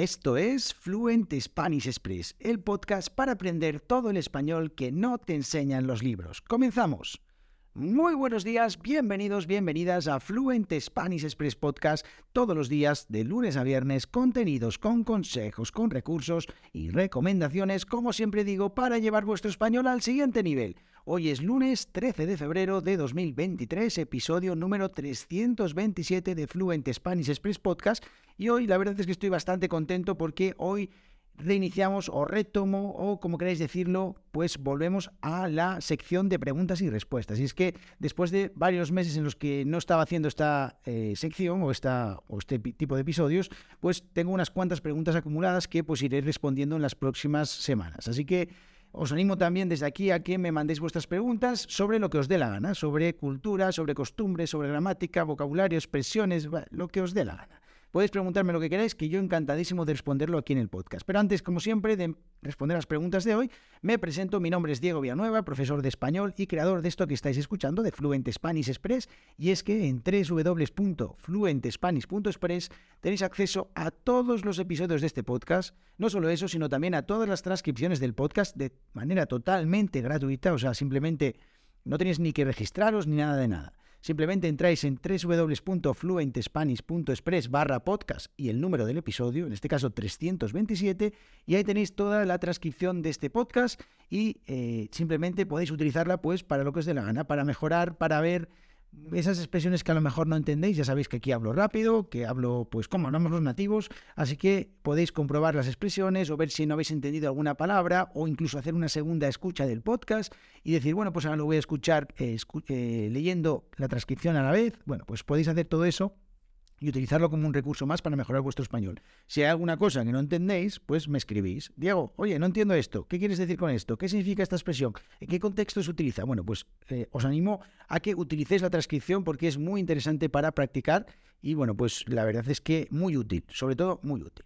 Esto es Fluent Spanish Express, el podcast para aprender todo el español que no te enseñan los libros. Comenzamos. Muy buenos días, bienvenidos, bienvenidas a Fluent Spanish Express Podcast, todos los días de lunes a viernes, contenidos con consejos, con recursos y recomendaciones, como siempre digo, para llevar vuestro español al siguiente nivel. Hoy es lunes 13 de febrero de 2023, episodio número 327 de Fluent Spanish Express Podcast, y hoy la verdad es que estoy bastante contento porque hoy reiniciamos o retomo o como queráis decirlo, pues volvemos a la sección de preguntas y respuestas. Y es que después de varios meses en los que no estaba haciendo esta eh, sección o, esta, o este tipo de episodios, pues tengo unas cuantas preguntas acumuladas que pues iré respondiendo en las próximas semanas. Así que os animo también desde aquí a que me mandéis vuestras preguntas sobre lo que os dé la gana, sobre cultura, sobre costumbres, sobre gramática, vocabulario, expresiones, lo que os dé la gana. Podéis preguntarme lo que queráis, que yo encantadísimo de responderlo aquí en el podcast. Pero antes, como siempre, de responder las preguntas de hoy, me presento. Mi nombre es Diego Villanueva, profesor de español y creador de esto que estáis escuchando, de Fluent Spanish Express. Y es que en www.fluentespanish.express tenéis acceso a todos los episodios de este podcast. No solo eso, sino también a todas las transcripciones del podcast de manera totalmente gratuita. O sea, simplemente no tenéis ni que registraros ni nada de nada. Simplemente entráis en www.fluentespanish.express barra podcast y el número del episodio, en este caso 327, y ahí tenéis toda la transcripción de este podcast y eh, simplemente podéis utilizarla pues para lo que os dé la gana, para mejorar, para ver esas expresiones que a lo mejor no entendéis, ya sabéis que aquí hablo rápido, que hablo pues como hablamos los nativos, así que podéis comprobar las expresiones o ver si no habéis entendido alguna palabra o incluso hacer una segunda escucha del podcast y decir, bueno, pues ahora lo voy a escuchar eh, eh, leyendo la transcripción a la vez. Bueno, pues podéis hacer todo eso y utilizarlo como un recurso más para mejorar vuestro español. Si hay alguna cosa que no entendéis, pues me escribís. Diego, oye, no entiendo esto. ¿Qué quieres decir con esto? ¿Qué significa esta expresión? ¿En qué contexto se utiliza? Bueno, pues eh, os animo a que utilicéis la transcripción porque es muy interesante para practicar y bueno, pues la verdad es que muy útil, sobre todo muy útil.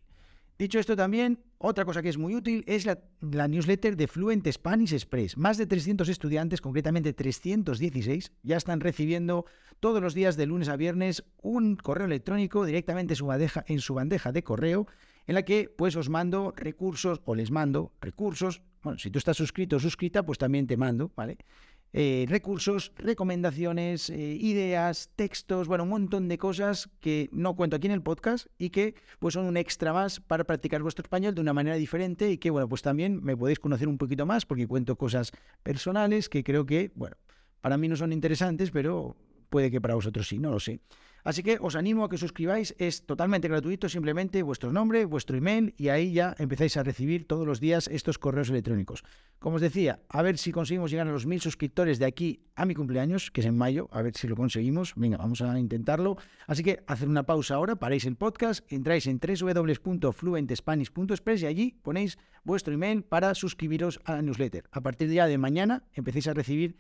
Dicho esto también, otra cosa que es muy útil es la, newsletter de Fluent Spanish Express. Más de 300 estudiantes, concretamente 316, ya están recibiendo todos los días de lunes a viernes un correo electrónico directamente en su bandeja, en su bandeja de correo en la que pues os mando recursos o les mando recursos. Bueno, si tú estás suscrito o suscrita, pues también te mando, ¿vale? Eh, recursos, recomendaciones, eh, ideas, textos, bueno, un montón de cosas que no cuento aquí en el podcast y que pues son un extra más para practicar vuestro español de una manera diferente y que bueno, pues también me podéis conocer un poquito más porque cuento cosas personales que creo que, bueno, para mí no son interesantes, pero puede que para vosotros sí, no lo sé. Así que os animo a que suscribáis, es totalmente gratuito, simplemente vuestro nombre, vuestro email y ahí ya empezáis a recibir todos los días estos correos electrónicos. Como os decía, a ver si conseguimos llegar a los mil suscriptores de aquí a mi cumpleaños, que es en mayo, a ver si lo conseguimos. Venga, vamos a intentarlo. Así que hacer una pausa ahora, paréis el podcast, entráis en www.fluentespanish.express y allí ponéis vuestro email para suscribiros a la newsletter. A partir de ya de mañana empecéis a recibir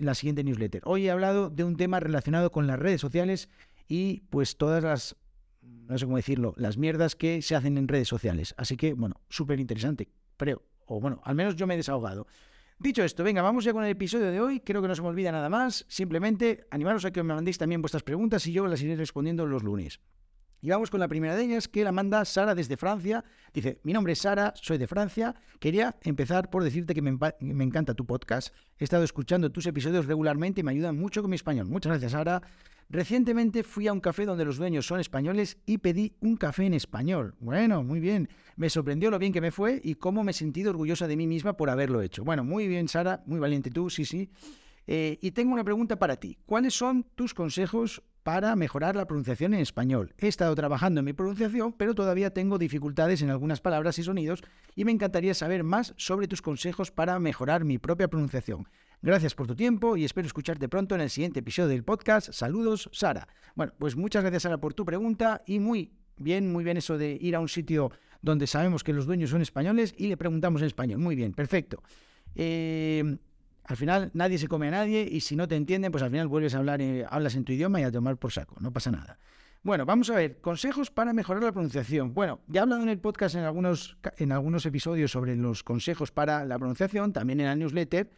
la siguiente newsletter. Hoy he hablado de un tema relacionado con las redes sociales y pues todas las, no sé cómo decirlo, las mierdas que se hacen en redes sociales. Así que, bueno, súper interesante, creo. O bueno, al menos yo me he desahogado. Dicho esto, venga, vamos ya con el episodio de hoy. Creo que no se me olvida nada más. Simplemente animaros a que me mandéis también vuestras preguntas y yo las iré respondiendo los lunes. Y vamos con la primera de ellas, que la manda Sara desde Francia. Dice, mi nombre es Sara, soy de Francia. Quería empezar por decirte que me, me, encanta tu podcast. He estado escuchando tus episodios regularmente y me ayudan mucho con mi español. Muchas gracias, Sara. Recientemente fui a un café donde los dueños son españoles y pedí un café en español. Bueno, muy bien. Me sorprendió lo bien que me fue y cómo me he sentido orgullosa de mí misma por haberlo hecho. Bueno, muy bien, Sara. Muy valiente tú, sí, sí. Eh, y tengo una pregunta para ti. ¿Cuáles son tus consejos para mejorar la pronunciación en español? He estado trabajando en mi pronunciación, pero todavía tengo dificultades en algunas palabras y sonidos y me encantaría saber más sobre tus consejos para mejorar mi propia pronunciación. Gracias por tu tiempo y espero escucharte pronto en el siguiente episodio del podcast. Saludos, Sara. Bueno, pues muchas gracias, Sara, por tu pregunta y muy bien, muy bien eso de ir a un sitio donde sabemos que los dueños son españoles y le preguntamos en español. Muy bien, perfecto. Eh, al final nadie se come a nadie y si no te entienden, pues al final vuelves a hablar, eh, hablas en tu idioma y a tomar por saco, no pasa nada. Bueno, vamos a ver, consejos para mejorar la pronunciación. Bueno, ya he hablado en el podcast en algunos, en algunos episodios sobre los consejos para la pronunciación, también en la newsletter.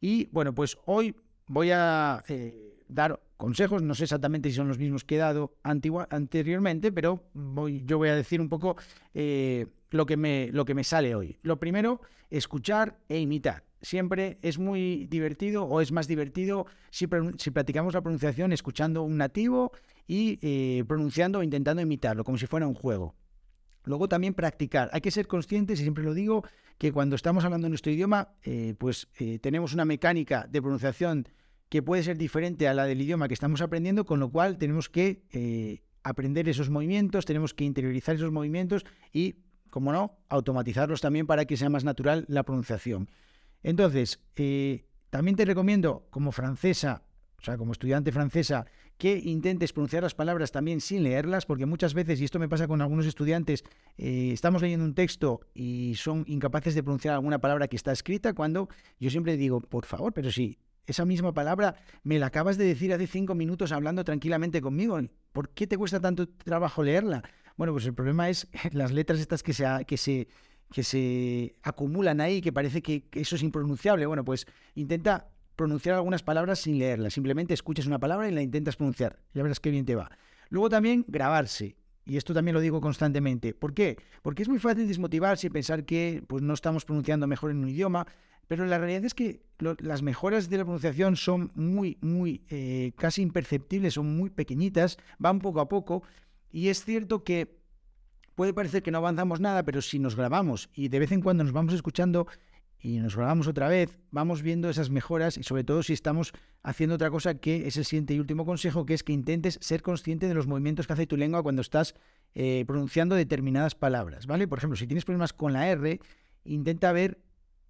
Y bueno, pues hoy voy a eh, dar consejos, no sé exactamente si son los mismos que he dado anteriormente, pero voy, yo voy a decir un poco eh, lo, que me, lo que me sale hoy. Lo primero, escuchar e imitar. Siempre es muy divertido o es más divertido si, practicamos la pronunciación escuchando un nativo y eh, pronunciando o intentando imitarlo, como si fuera un juego. Luego también practicar. Hay que ser conscientes, y siempre lo digo, que cuando estamos hablando nuestro idioma, eh, pues tenemos una mecánica de pronunciación que puede ser diferente a la del idioma que estamos aprendiendo, con lo cual tenemos que eh, aprender esos movimientos, tenemos que interiorizar esos movimientos y, como no, automatizarlos también para que sea más natural la pronunciación. Entonces, eh, también te recomiendo, como francesa, o sea, como estudiante francesa, que intentes pronunciar las palabras también sin leerlas, porque muchas veces, y esto me pasa con algunos estudiantes, eh, estamos leyendo un texto y son incapaces de pronunciar alguna palabra que está escrita, cuando yo siempre digo, por favor, pero si esa misma palabra me la acabas de decir hace cinco minutos hablando tranquilamente conmigo. ¿Por qué te cuesta tanto trabajo leerla? Bueno, pues el problema es las letras estas que se, que se, que se acumulan ahí, que parece que eso es impronunciable. Bueno, pues intenta pronunciar algunas palabras sin leerlas. Simplemente escuchas una palabra y la intentas pronunciar. Ya verás qué bien te va. Luego también grabarse. Y esto también lo digo constantemente. ¿Por qué? Porque es muy fácil desmotivarse y pensar que pues, no estamos pronunciando mejor en un idioma. Pero la realidad es que las mejoras de la pronunciación son muy, muy, eh, casi imperceptibles, son muy pequeñitas, van poco a poco. Y es cierto que puede parecer que no avanzamos nada, pero si nos grabamos y de vez en cuando nos vamos escuchando y nos grabamos otra vez, vamos viendo esas mejoras y sobre todo si estamos haciendo otra cosa que es el siguiente y último consejo, que es que intentes ser consciente de los movimientos que hace tu lengua cuando estás eh, pronunciando determinadas palabras, ¿vale? Por ejemplo, si tienes problemas con la R, intenta ver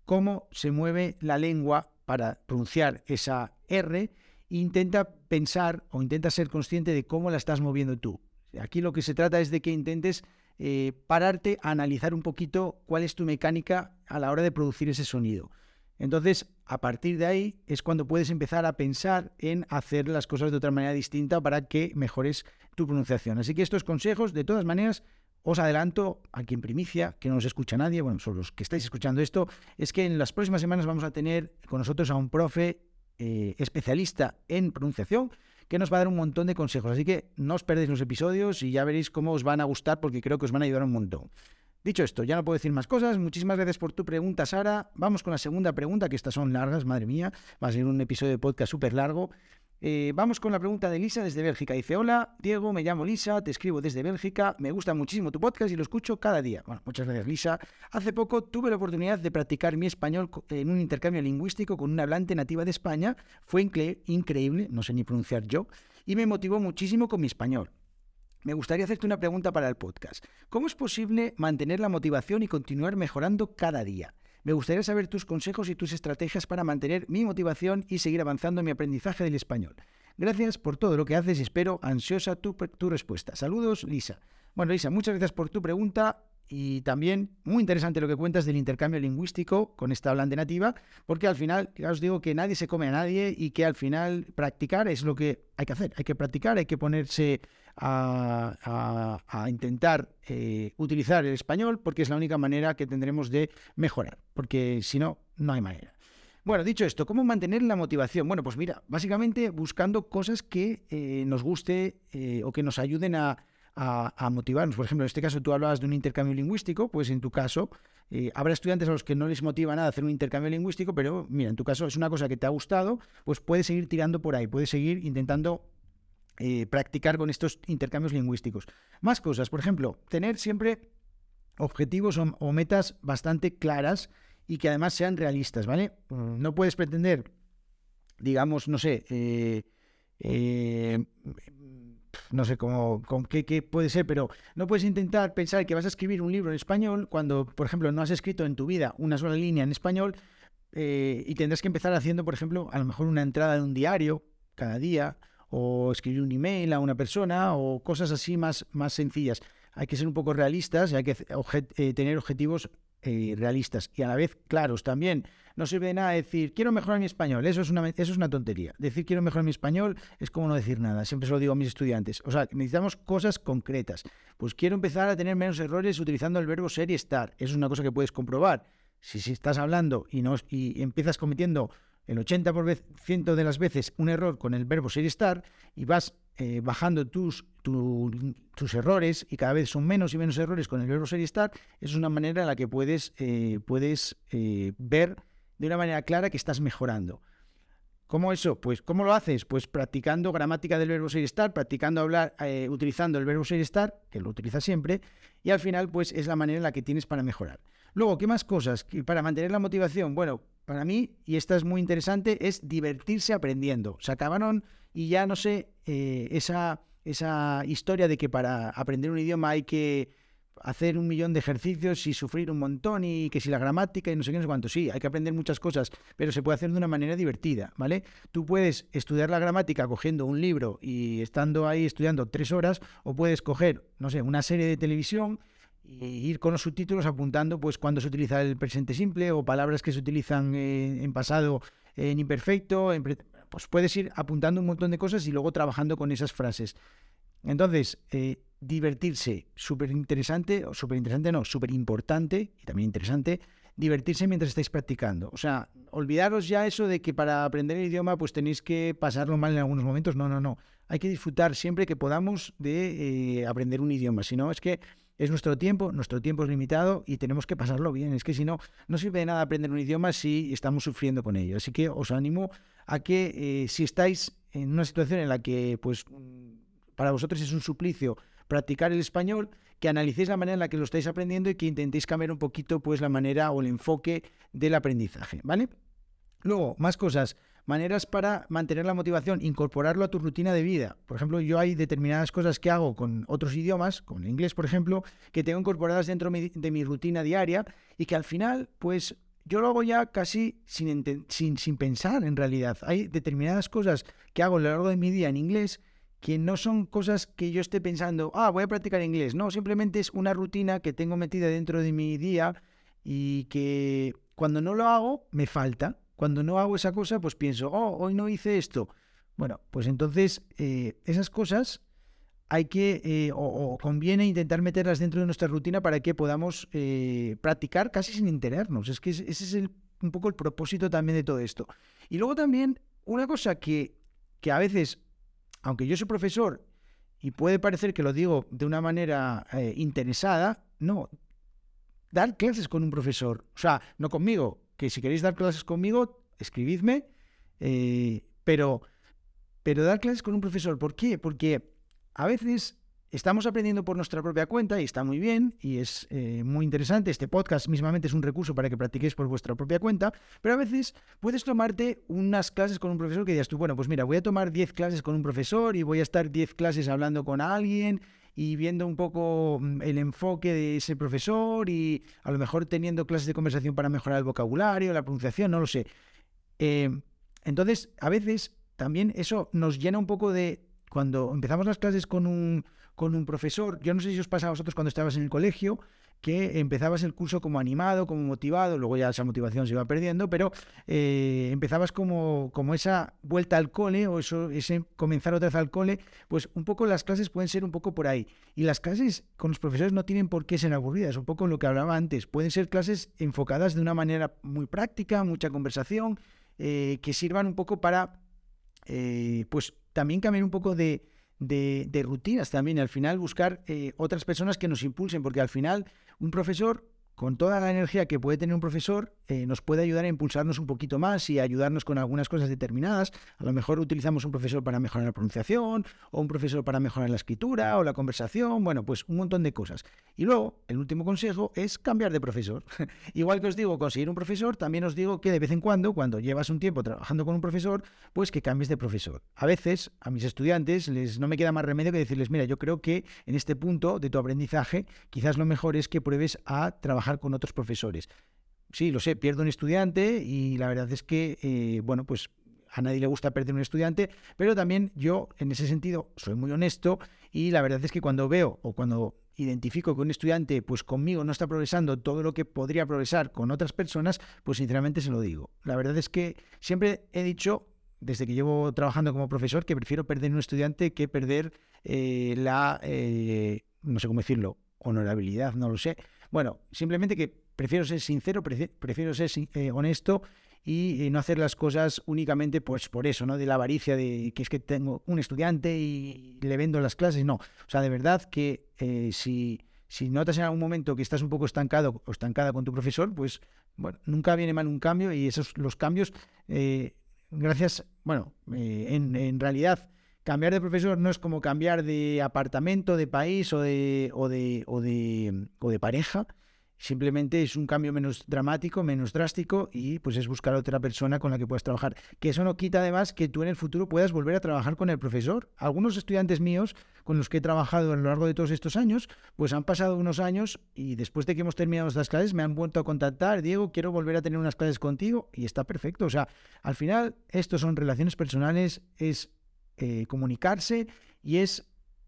cómo se mueve la lengua para pronunciar esa R e intenta pensar o intenta ser consciente de cómo la estás moviendo tú. Aquí lo que se trata es de que intentes eh, pararte a analizar un poquito cuál es tu mecánica a la hora de producir ese sonido. Entonces, a partir de ahí es cuando puedes empezar a pensar en hacer las cosas de otra manera distinta para que mejores tu pronunciación. Así que estos consejos, de todas maneras, os adelanto, aquí en primicia, que no nos escucha nadie, bueno, son los que estáis escuchando esto, es que en las próximas semanas vamos a tener con nosotros a un profe eh, especialista en pronunciación que nos va a dar un montón de consejos. Así que no os perdéis los episodios y ya veréis cómo os van a gustar porque creo que os van a ayudar un montón. Dicho esto, ya no puedo decir más cosas. Muchísimas gracias por tu pregunta, Sara. Vamos con la segunda pregunta, que estas son largas, madre mía. Va a ser un episodio de podcast súper largo. Eh, vamos con la pregunta de Lisa desde Bélgica. Dice, hola, Diego, me llamo Lisa, te escribo desde Bélgica, me gusta muchísimo tu podcast y lo escucho cada día. Bueno, muchas gracias Lisa. Hace poco tuve la oportunidad de practicar mi español en un intercambio lingüístico con una hablante nativa de España. Fue increíble, no sé ni pronunciar yo, y me motivó muchísimo con mi español. Me gustaría hacerte una pregunta para el podcast. ¿Cómo es posible mantener la motivación y continuar mejorando cada día? Me gustaría saber tus consejos y tus estrategias para mantener mi motivación y seguir avanzando en mi aprendizaje del español. Gracias por todo lo que haces y espero ansiosa tu, respuesta. Saludos, Lisa. Bueno, Lisa, muchas gracias por tu pregunta y también muy interesante lo que cuentas del intercambio lingüístico con esta hablante nativa, porque al final, ya os digo que nadie se come a nadie y que al final practicar es lo que hay que hacer. Hay que practicar, hay que ponerse a, intentar eh, utilizar el español porque es la única manera que tendremos de mejorar, porque si no, no hay manera. Bueno, dicho esto, ¿cómo mantener la motivación? Bueno, pues mira, básicamente buscando cosas que eh, nos guste eh, o que nos ayuden a, motivarnos. Por ejemplo, en este caso tú hablabas de un intercambio lingüístico, pues en tu caso habrá estudiantes a los que no les motiva nada hacer un intercambio lingüístico, pero mira, en tu caso es una cosa que te ha gustado, pues puedes seguir tirando por ahí, puedes seguir intentando eh, practicar con estos intercambios lingüísticos. Más cosas, por ejemplo, tener siempre objetivos o, metas bastante claras y que además sean realistas, ¿vale? Mm, no puedes pretender, digamos, no sé, eh, eh, no sé cómo, con qué, qué, puede ser, pero no puedes intentar pensar que vas a escribir un libro en español cuando, por ejemplo, no has escrito en tu vida una sola línea en español y tendrás que empezar haciendo, por ejemplo, a lo mejor una entrada de un diario cada día o escribir un email a una persona o cosas así más, más sencillas. Hay que ser un poco realistas hay que eh, tener objetivos eh, realistas y a la vez claros también. No sirve de nada decir quiero mejorar mi español, eso es, una, eso es una tontería. Decir quiero mejorar mi español es como no decir nada, siempre se lo digo a mis estudiantes. O sea, necesitamos cosas concretas. Pues quiero empezar a tener menos errores utilizando el verbo ser y estar. Eso es una cosa que puedes comprobar. Si, si estás hablando y, no, y empiezas cometiendo el 80% de las veces un error con el verbo ser estar y vas eh, bajando tus, tus errores y cada vez son menos y menos errores con el verbo ser estar, es una manera en la que puedes, eh, puedes eh, ver de una manera clara que estás mejorando. ¿Cómo eso? Pues, ¿cómo lo haces? Pues practicando gramática del verbo ser estar, practicando hablar, utilizando el verbo ser estar, que lo utilizas siempre, y al final, pues es la manera en la que tienes para mejorar. Luego, ¿qué más cosas? Para mantener la motivación, bueno, para mí, y esta es muy interesante, es divertirse aprendiendo. Se acabaron y ya no sé, eh, esa, esa historia de que para aprender un idioma hay que hacer un millón de ejercicios y sufrir un montón y que si la gramática y no sé qué, no sé cuánto. Sí, hay que aprender muchas cosas, pero se puede hacer de una manera divertida, ¿vale? Tú puedes estudiar la gramática cogiendo un libro y estando ahí estudiando tres horas, o puedes coger, no sé, una serie de televisión ir con los subtítulos apuntando pues cuando se utiliza el presente simple o palabras que se utilizan en pasado en imperfecto, pues puedes ir apuntando un montón de cosas y luego trabajando con esas frases. Entonces, eh, divertirse, súper interesante, o súper interesante no, súper importante y también interesante, divertirse mientras estáis practicando. O sea, olvidaros ya eso de que para aprender el idioma pues tenéis que pasarlo mal en algunos momentos. No, no, no. Hay que disfrutar siempre que podamos de eh, aprender un idioma. Si no, es que es nuestro tiempo, nuestro tiempo es limitado y tenemos que pasarlo bien. Es que si no, no sirve de nada aprender un idioma si estamos sufriendo con ello. Así que os animo a que eh, si estáis en una situación en la que pues para vosotros es un suplicio practicar el español, que analicéis la manera en la que lo estáis aprendiendo y que intentéis cambiar un poquito pues la manera o el enfoque del aprendizaje, ¿vale? Luego, más cosas maneras para mantener la motivación, incorporarlo a tu rutina de vida. Por ejemplo, yo hay determinadas cosas que hago con otros idiomas, con el inglés, por ejemplo, que tengo incorporadas dentro de mi rutina diaria y que al final, pues yo lo hago ya casi sin, sin, sin pensar en realidad. Hay determinadas cosas que hago a lo largo de mi día en inglés que no son cosas que yo esté pensando, ah, voy a practicar inglés. No, simplemente es una rutina que tengo metida dentro de mi día y que cuando no lo hago me falta. Cuando no hago esa cosa, pues pienso, oh, hoy no hice esto. Bueno, pues entonces eh, esas cosas hay que, eh, o, conviene intentar meterlas dentro de nuestra rutina para que podamos eh, practicar casi sin enterarnos. Es que ese es un poco el propósito también de todo esto. Y luego también una cosa que, que a veces, aunque yo soy profesor y puede parecer que lo digo de una manera interesada, no, dar clases con un profesor, o sea, no conmigo, que si queréis dar clases conmigo, escribidme, eh, pero, pero dar clases con un profesor, ¿por qué? Porque a veces estamos aprendiendo por nuestra propia cuenta y está muy bien y es eh, muy interesante. Este podcast mismamente es un recurso para que practiquéis por vuestra propia cuenta, pero a veces puedes tomarte unas clases con un profesor que digas tú, bueno, pues mira, voy a tomar 10 clases con un profesor y voy a estar 10 clases hablando con alguien y viendo un poco mm, el enfoque de ese profesor y a lo mejor teniendo clases de conversación para mejorar el vocabulario, la pronunciación, no lo sé. Em, entonces, a veces también eso nos llena un poco de... Cuando empezamos las clases con un, con un profesor, yo no sé si os pasa a vosotros cuando estabas en el colegio, que empezabas el curso como animado, como motivado, luego ya esa motivación se iba perdiendo, pero eh, empezabas como, como esa vuelta al cole o eso, ese comenzar otra vez al cole, pues un poco las clases pueden ser un poco por ahí. Y las clases con los profesores no tienen por qué ser aburridas, un poco lo que hablaba antes, pueden ser clases enfocadas de una manera muy práctica, mucha conversación, eh, que sirvan un poco para, eh, pues también cambiar un poco de, de, rutinas también, al final buscar otras personas que nos impulsen, porque al final un profesor con toda la energía que puede tener un profesor, eh, nos puede ayudar a impulsarnos un poquito más y ayudarnos con algunas cosas determinadas. A lo mejor utilizamos un profesor para mejorar la pronunciación, o un profesor para mejorar la escritura, o la conversación, bueno, pues un montón de cosas. Y luego, el último consejo es cambiar de profesor. Igual que os digo conseguir un profesor, también os digo que de vez en cuando, cuando llevas un tiempo trabajando con un profesor, pues que cambies de profesor. A veces, a mis estudiantes, les no me queda más remedio que decirles, mira, yo creo que en este punto de tu aprendizaje, quizás lo mejor es que pruebes a trabajar con otros profesores. Sí, lo sé, pierdo un estudiante y la verdad es que, eh, bueno, pues a nadie le gusta perder un estudiante, pero también yo en ese sentido soy muy honesto y la verdad es que cuando veo o cuando identifico que un estudiante pues conmigo no está progresando todo lo que podría progresar con otras personas, pues sinceramente se lo digo. La verdad es que siempre he dicho desde que llevo trabajando como profesor que prefiero perder un estudiante que perder eh, la, eh, no sé cómo decirlo, honorabilidad, no lo sé, bueno, simplemente que prefiero ser sincero, prefiero ser eh, honesto y no hacer las cosas únicamente pues por eso, ¿no? De la avaricia de que es que tengo un estudiante y le vendo las clases, no. O sea, de verdad que eh, si, notas en algún momento que estás un poco estancado o estancada con tu profesor, pues bueno, nunca viene mal un cambio y esos los cambios, eh, gracias, bueno, eh, en, en realidad cambiar de profesor no es como cambiar de apartamento, de país o de, o de, o de, o de pareja, Simplemente es un cambio menos dramático, menos drástico y pues es buscar otra persona con la que puedas trabajar. Que eso no quita además que tú en el futuro puedas volver a trabajar con el profesor. Algunos estudiantes míos con los que he trabajado a lo largo de todos estos años, pues han pasado unos años y después de que hemos terminado estas clases me han vuelto a contactar, Diego, quiero volver a tener unas clases contigo y está perfecto. O sea, al final esto son relaciones personales, es eh, comunicarse y es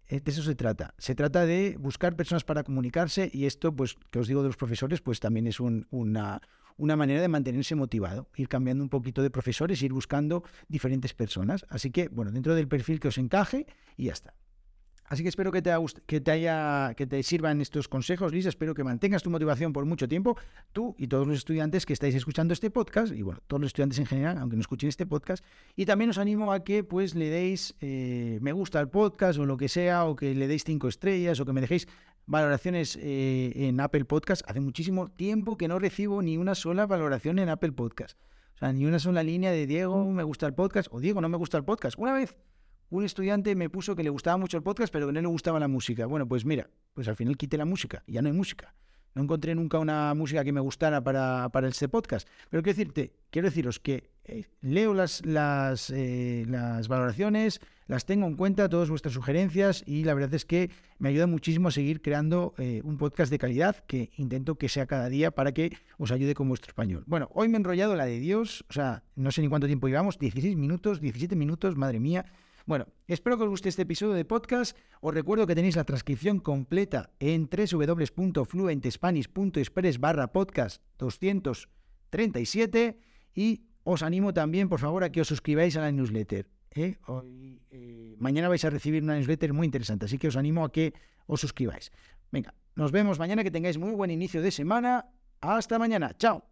de eso se trata. Se trata de buscar personas para comunicarse y esto, pues, que os digo de los profesores, pues también es una, una manera de mantenerse motivado, ir cambiando un poquito de profesores, ir buscando diferentes personas. Así que, bueno, dentro del perfil que os encaje y ya está. Así que espero que te, haya, que te sirvan estos consejos, Lisa. Espero que mantengas tu motivación por mucho tiempo, tú y todos los estudiantes que estáis escuchando este podcast, y bueno, todos los estudiantes en general, aunque no escuchen este podcast. Y también os animo a que pues le deis eh, me gusta al podcast o lo que sea, o que le deis cinco estrellas, o que me dejéis valoraciones eh, en Apple Podcast. Hace muchísimo tiempo que no recibo ni una sola valoración en Apple Podcast. O sea, ni una sola línea de Diego, me gusta el podcast, o Diego, no me gusta el podcast. Una vez un estudiante me puso que le gustaba mucho el podcast, pero que no le gustaba la música. Bueno, pues mira, pues al final quité la música, ya no hay música. No encontré nunca una música que me gustara para, para este podcast. Pero quiero decirte, quiero deciros que eh, leo las, las, eh, las valoraciones, las tengo en cuenta, todas vuestras sugerencias, y la verdad es que me ayuda muchísimo a seguir creando eh, un podcast de calidad que intento que sea cada día para que os ayude con vuestro español. Bueno, hoy me he enrollado la de Dios, o sea, no sé ni cuánto tiempo llevamos, 16 minutos, 17 minutos, madre mía. Bueno, espero que os guste este episodio de podcast. Os recuerdo que tenéis la transcripción completa en www.fluentespanish.express barra podcast 237 y os animo también, por favor, a que os suscribáis a la newsletter. ¿eh? Eh, mañana vais a recibir una newsletter muy interesante, así que os animo a que os suscribáis. Venga, nos vemos mañana, que tengáis muy buen inicio de semana. Hasta mañana. Chao.